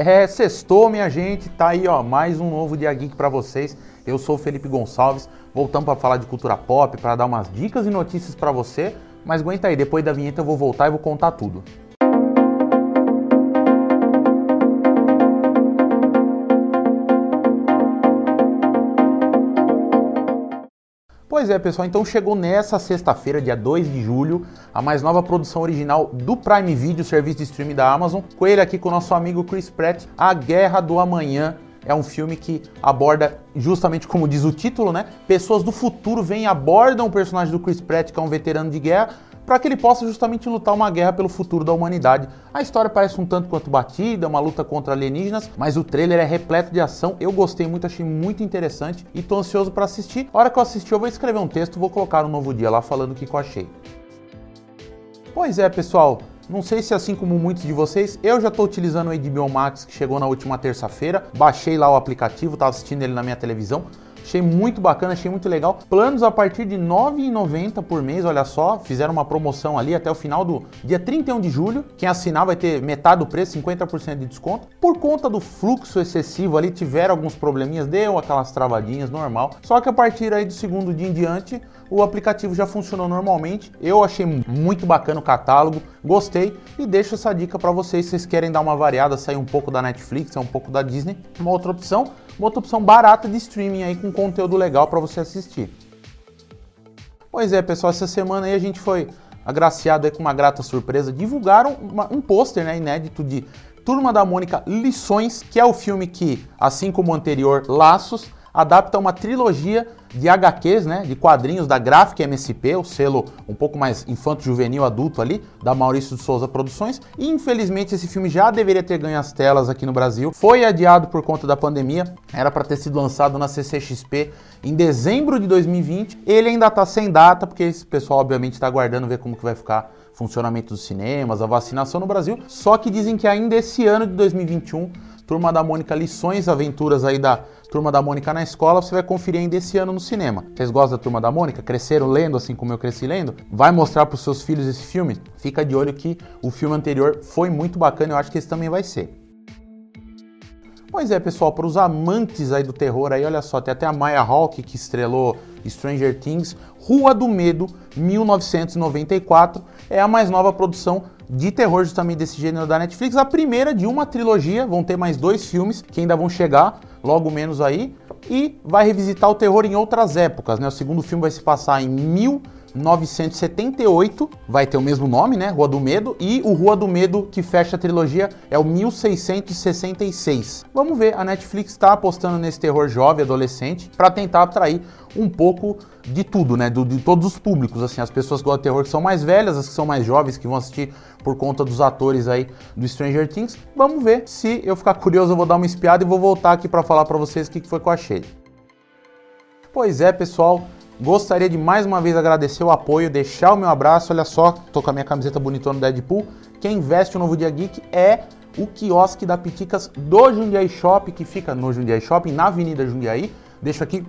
É, sextou, minha gente, tá aí, ó, mais um novo Dia Geek para vocês. Eu sou o Felipe Gonçalves, voltamos para falar de cultura pop, para dar umas dicas e notícias para você. Mas aguenta aí, depois da vinheta eu vou voltar e vou contar tudo. Pois é, pessoal, então chegou nessa sexta-feira, dia 2 de julho, a mais nova produção original do Prime Video, serviço de streaming da Amazon. Com ele aqui com o nosso amigo Chris Pratt, A Guerra do Amanhã. É um filme que aborda, justamente como diz o título, né? Pessoas do futuro vêm e abordam o personagem do Chris Pratt, que é um veterano de guerra, para que ele possa justamente lutar uma guerra pelo futuro da humanidade. A história parece um tanto quanto batida, uma luta contra alienígenas, mas o trailer é repleto de ação. Eu gostei muito, achei muito interessante e tô ansioso para assistir. A hora que eu assistir, eu vou escrever um texto, vou colocar no novo dia lá falando o que eu achei. Pois é, pessoal. Não sei se assim como muitos de vocês, eu já estou utilizando o HBO Max que chegou na última terça-feira. Baixei lá o aplicativo, estava assistindo ele na minha televisão. Achei muito bacana, achei muito legal. Planos a partir de R$ 9,90 por mês, olha só. Fizeram uma promoção ali até o final do dia 31 de julho. Quem assinar vai ter metade do preço, 50% de desconto. Por conta do fluxo excessivo ali, tiveram alguns probleminhas, deu aquelas travadinhas normal. Só que a partir aí do segundo dia em diante, o aplicativo já funcionou normalmente. Eu achei muito bacana o catálogo, gostei e deixo essa dica para vocês se vocês querem dar uma variada, sair um pouco da Netflix, um pouco da Disney. Uma outra opção, uma outra opção barata de streaming aí com conteúdo legal para você assistir. Pois é, pessoal, essa semana aí a gente foi agraciado aí com uma grata surpresa. Divulgaram uma, um pôster né, inédito de Turma da Mônica Lições, que é o filme que, assim como o anterior, Laços, adapta uma trilogia de HQs, né, de quadrinhos da Gráfica MSP, o selo um pouco mais infanto-juvenil adulto ali, da Maurício de Souza Produções. E infelizmente esse filme já deveria ter ganho as telas aqui no Brasil. Foi adiado por conta da pandemia, era para ter sido lançado na CCXP em dezembro de 2020. Ele ainda está sem data, porque esse pessoal obviamente está aguardando ver como que vai ficar o funcionamento dos cinemas, a vacinação no Brasil. Só que dizem que ainda esse ano de 2021 Turma da Mônica Lições, Aventuras aí da Turma da Mônica na escola, você vai conferir ainda esse ano no cinema. Vocês gostam da Turma da Mônica? Cresceram lendo assim como eu cresci lendo? Vai mostrar para os seus filhos esse filme? Fica de olho que o filme anterior foi muito bacana, eu acho que esse também vai ser. Pois é, pessoal, para os amantes aí do terror aí, olha só, tem até a Maya Hawke que estrelou Stranger Things, Rua do Medo, 1994, é a mais nova produção de terror justamente desse gênero da Netflix, a primeira de uma trilogia, vão ter mais dois filmes que ainda vão chegar, logo menos aí, e vai revisitar o terror em outras épocas, né? O segundo filme vai se passar em 1978, vai ter o mesmo nome, né? Rua do Medo, e o Rua do Medo que fecha a trilogia é o 1666. Vamos ver, a Netflix está apostando nesse terror jovem, adolescente, para tentar atrair um pouco de tudo, né? Do, de todos os públicos, assim, as pessoas que gostam de terror que são mais velhas, as que são mais jovens, que vão assistir por conta dos atores aí do Stranger Things. Vamos ver. Se eu ficar curioso, eu vou dar uma espiada e vou voltar aqui para falar para vocês o que foi que eu achei. Pois é, pessoal. Gostaria de mais uma vez agradecer o apoio, deixar o meu abraço. Olha só, tô com a minha camiseta bonitona do Deadpool. Quem veste o novo Dia Geek é o quiosque da Piticas do Jundiaí Shop, que fica no Jundiaí Shopping, na Avenida Jundiaí. Deixo aqui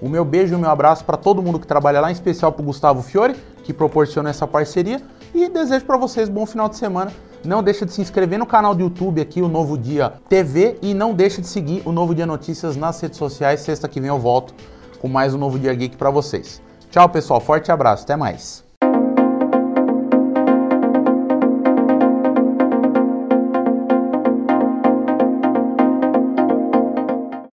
o meu beijo e o meu abraço para todo mundo que trabalha lá, em especial para o Gustavo Fiore, que proporciona essa parceria. E desejo para vocês bom final de semana. Não deixa de se inscrever no canal do YouTube aqui, o Novo Dia TV, e não deixa de seguir o Novo Dia Notícias nas redes sociais. Sexta que vem eu volto com mais um Novo Dia Geek para vocês. Tchau, pessoal. Forte abraço. Até mais.